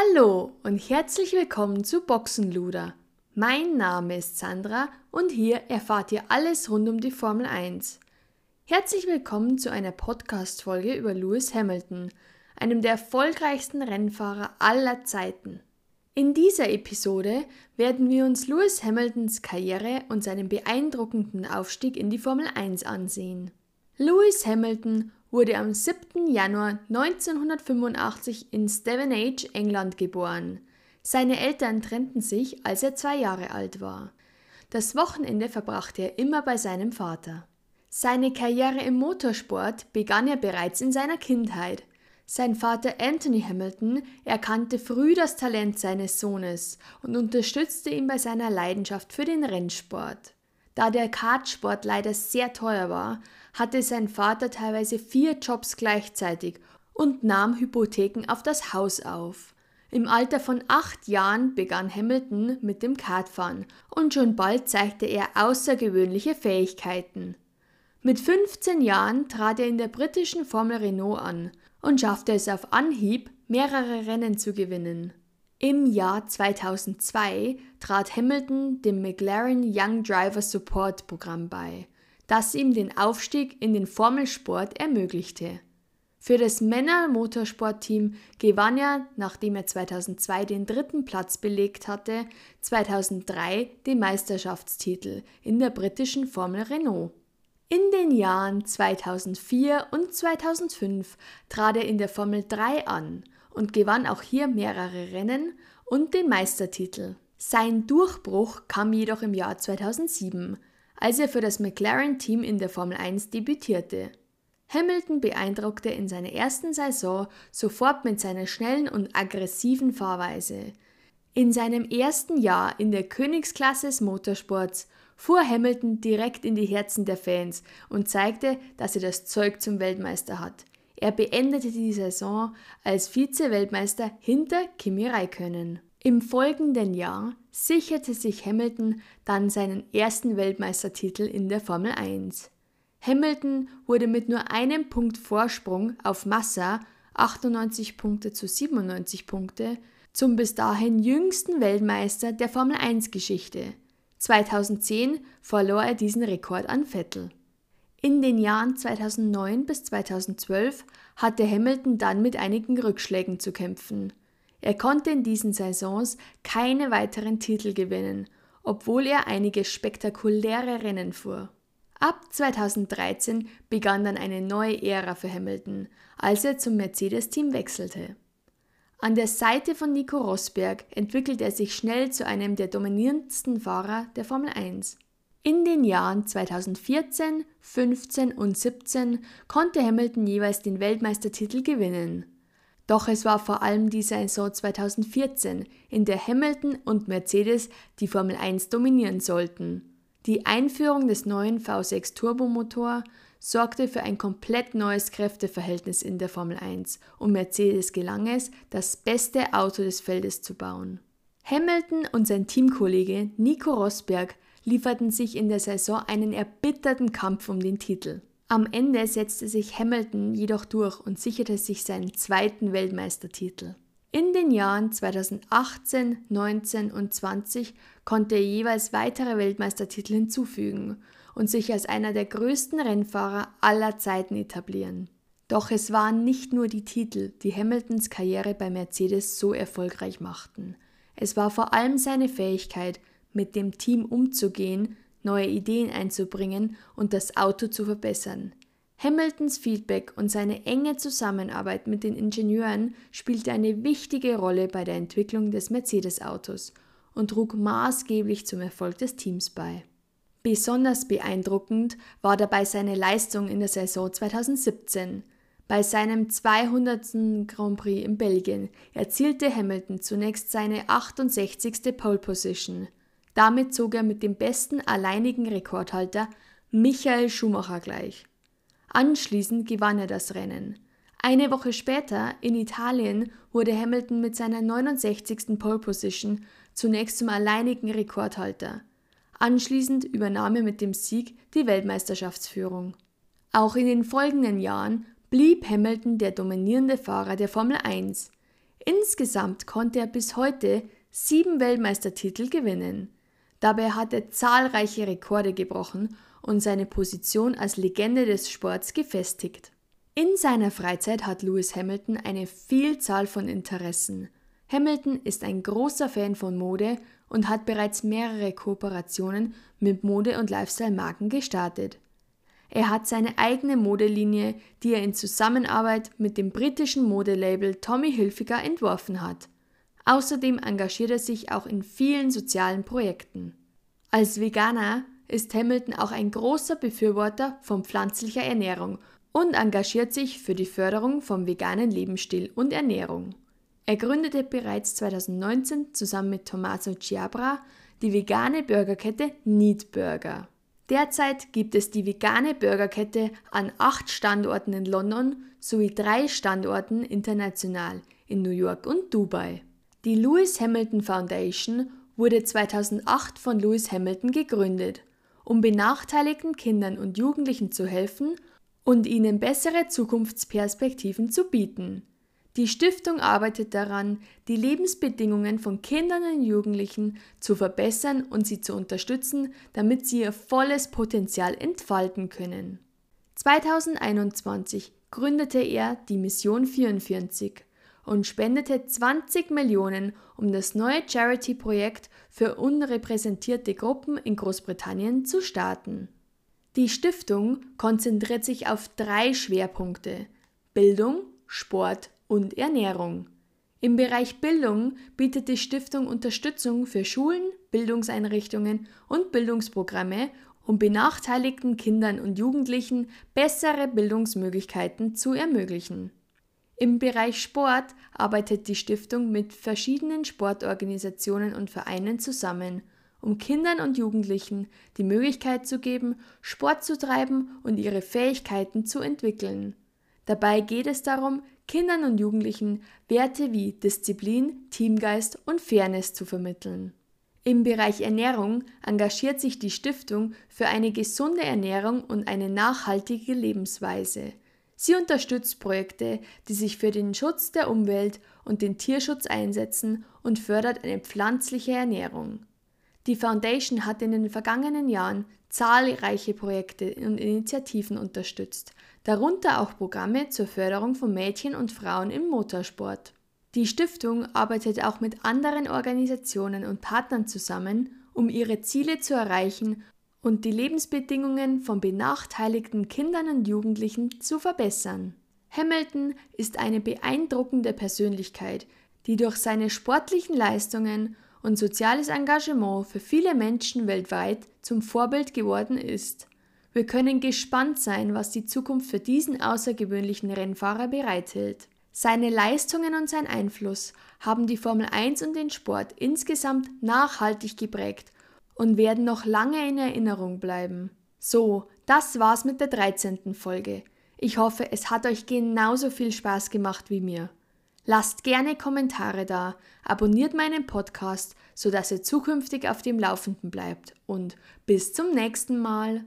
Hallo und herzlich willkommen zu Boxenluder. Mein Name ist Sandra und hier erfahrt ihr alles rund um die Formel 1. Herzlich willkommen zu einer Podcast-Folge über Lewis Hamilton, einem der erfolgreichsten Rennfahrer aller Zeiten. In dieser Episode werden wir uns Lewis Hamiltons Karriere und seinen beeindruckenden Aufstieg in die Formel 1 ansehen. Lewis Hamilton wurde am 7. Januar 1985 in Stevenage, England geboren. Seine Eltern trennten sich, als er zwei Jahre alt war. Das Wochenende verbrachte er immer bei seinem Vater. Seine Karriere im Motorsport begann er bereits in seiner Kindheit. Sein Vater Anthony Hamilton erkannte früh das Talent seines Sohnes und unterstützte ihn bei seiner Leidenschaft für den Rennsport. Da der Kartsport leider sehr teuer war, hatte sein Vater teilweise vier Jobs gleichzeitig und nahm Hypotheken auf das Haus auf. Im Alter von acht Jahren begann Hamilton mit dem Kartfahren und schon bald zeigte er außergewöhnliche Fähigkeiten. Mit 15 Jahren trat er in der britischen Formel Renault an und schaffte es auf Anhieb, mehrere Rennen zu gewinnen. Im Jahr 2002 trat Hamilton dem McLaren Young Driver Support Programm bei das ihm den Aufstieg in den Formelsport ermöglichte. Für das Männer-Motorsport-Team gewann er, nachdem er 2002 den dritten Platz belegt hatte, 2003 den Meisterschaftstitel in der britischen Formel Renault. In den Jahren 2004 und 2005 trat er in der Formel 3 an und gewann auch hier mehrere Rennen und den Meistertitel. Sein Durchbruch kam jedoch im Jahr 2007, als er für das McLaren-Team in der Formel 1 debütierte. Hamilton beeindruckte in seiner ersten Saison sofort mit seiner schnellen und aggressiven Fahrweise. In seinem ersten Jahr in der Königsklasse des Motorsports fuhr Hamilton direkt in die Herzen der Fans und zeigte, dass er das Zeug zum Weltmeister hat. Er beendete die Saison als Vize-Weltmeister hinter Kimi Räikkönen. Im folgenden Jahr sicherte sich Hamilton dann seinen ersten Weltmeistertitel in der Formel 1. Hamilton wurde mit nur einem Punkt Vorsprung auf Massa 98 Punkte zu 97 Punkte zum bis dahin jüngsten Weltmeister der Formel 1 Geschichte. 2010 verlor er diesen Rekord an Vettel. In den Jahren 2009 bis 2012 hatte Hamilton dann mit einigen Rückschlägen zu kämpfen. Er konnte in diesen Saisons keine weiteren Titel gewinnen, obwohl er einige spektakuläre Rennen fuhr. Ab 2013 begann dann eine neue Ära für Hamilton, als er zum Mercedes-Team wechselte. An der Seite von Nico Rosberg entwickelte er sich schnell zu einem der dominierendsten Fahrer der Formel 1. In den Jahren 2014, 15 und 17 konnte Hamilton jeweils den Weltmeistertitel gewinnen. Doch es war vor allem die Saison 2014, in der Hamilton und Mercedes die Formel 1 dominieren sollten. Die Einführung des neuen V6 Turbomotor sorgte für ein komplett neues Kräfteverhältnis in der Formel 1 und Mercedes gelang es, das beste Auto des Feldes zu bauen. Hamilton und sein Teamkollege Nico Rosberg lieferten sich in der Saison einen erbitterten Kampf um den Titel. Am Ende setzte sich Hamilton jedoch durch und sicherte sich seinen zweiten Weltmeistertitel. In den Jahren 2018, 19 und 20 konnte er jeweils weitere Weltmeistertitel hinzufügen und sich als einer der größten Rennfahrer aller Zeiten etablieren. Doch es waren nicht nur die Titel, die Hamiltons Karriere bei Mercedes so erfolgreich machten. Es war vor allem seine Fähigkeit, mit dem Team umzugehen neue Ideen einzubringen und das Auto zu verbessern. Hamiltons Feedback und seine enge Zusammenarbeit mit den Ingenieuren spielte eine wichtige Rolle bei der Entwicklung des Mercedes-Autos und trug maßgeblich zum Erfolg des Teams bei. Besonders beeindruckend war dabei seine Leistung in der Saison 2017. Bei seinem 200. Grand Prix in Belgien erzielte Hamilton zunächst seine 68. Pole Position. Damit zog er mit dem besten alleinigen Rekordhalter Michael Schumacher gleich. Anschließend gewann er das Rennen. Eine Woche später, in Italien, wurde Hamilton mit seiner 69. Pole Position zunächst zum alleinigen Rekordhalter. Anschließend übernahm er mit dem Sieg die Weltmeisterschaftsführung. Auch in den folgenden Jahren blieb Hamilton der dominierende Fahrer der Formel 1. Insgesamt konnte er bis heute sieben Weltmeistertitel gewinnen. Dabei hat er zahlreiche Rekorde gebrochen und seine Position als Legende des Sports gefestigt. In seiner Freizeit hat Lewis Hamilton eine Vielzahl von Interessen. Hamilton ist ein großer Fan von Mode und hat bereits mehrere Kooperationen mit Mode- und Lifestyle-Marken gestartet. Er hat seine eigene Modelinie, die er in Zusammenarbeit mit dem britischen Modelabel Tommy Hilfiger entworfen hat. Außerdem engagiert er sich auch in vielen sozialen Projekten. Als Veganer ist Hamilton auch ein großer Befürworter von pflanzlicher Ernährung und engagiert sich für die Förderung vom veganen Lebensstil und Ernährung. Er gründete bereits 2019 zusammen mit Tommaso Ciabra die vegane Burgerkette Neat Burger. Derzeit gibt es die vegane Burgerkette an acht Standorten in London sowie drei Standorten international in New York und Dubai. Die Lewis Hamilton Foundation wurde 2008 von Lewis Hamilton gegründet, um benachteiligten Kindern und Jugendlichen zu helfen und ihnen bessere Zukunftsperspektiven zu bieten. Die Stiftung arbeitet daran, die Lebensbedingungen von Kindern und Jugendlichen zu verbessern und sie zu unterstützen, damit sie ihr volles Potenzial entfalten können. 2021 gründete er die Mission 44 und spendete 20 Millionen, um das neue Charity-Projekt für unrepräsentierte Gruppen in Großbritannien zu starten. Die Stiftung konzentriert sich auf drei Schwerpunkte Bildung, Sport und Ernährung. Im Bereich Bildung bietet die Stiftung Unterstützung für Schulen, Bildungseinrichtungen und Bildungsprogramme, um benachteiligten Kindern und Jugendlichen bessere Bildungsmöglichkeiten zu ermöglichen. Im Bereich Sport arbeitet die Stiftung mit verschiedenen Sportorganisationen und Vereinen zusammen, um Kindern und Jugendlichen die Möglichkeit zu geben, Sport zu treiben und ihre Fähigkeiten zu entwickeln. Dabei geht es darum, Kindern und Jugendlichen Werte wie Disziplin, Teamgeist und Fairness zu vermitteln. Im Bereich Ernährung engagiert sich die Stiftung für eine gesunde Ernährung und eine nachhaltige Lebensweise. Sie unterstützt Projekte, die sich für den Schutz der Umwelt und den Tierschutz einsetzen und fördert eine pflanzliche Ernährung. Die Foundation hat in den vergangenen Jahren zahlreiche Projekte und Initiativen unterstützt, darunter auch Programme zur Förderung von Mädchen und Frauen im Motorsport. Die Stiftung arbeitet auch mit anderen Organisationen und Partnern zusammen, um ihre Ziele zu erreichen und die Lebensbedingungen von benachteiligten Kindern und Jugendlichen zu verbessern. Hamilton ist eine beeindruckende Persönlichkeit, die durch seine sportlichen Leistungen und soziales Engagement für viele Menschen weltweit zum Vorbild geworden ist. Wir können gespannt sein, was die Zukunft für diesen außergewöhnlichen Rennfahrer bereithält. Seine Leistungen und sein Einfluss haben die Formel 1 und den Sport insgesamt nachhaltig geprägt und werden noch lange in Erinnerung bleiben. So, das war's mit der 13. Folge. Ich hoffe, es hat euch genauso viel Spaß gemacht wie mir. Lasst gerne Kommentare da, abonniert meinen Podcast, sodass ihr zukünftig auf dem Laufenden bleibt und bis zum nächsten Mal.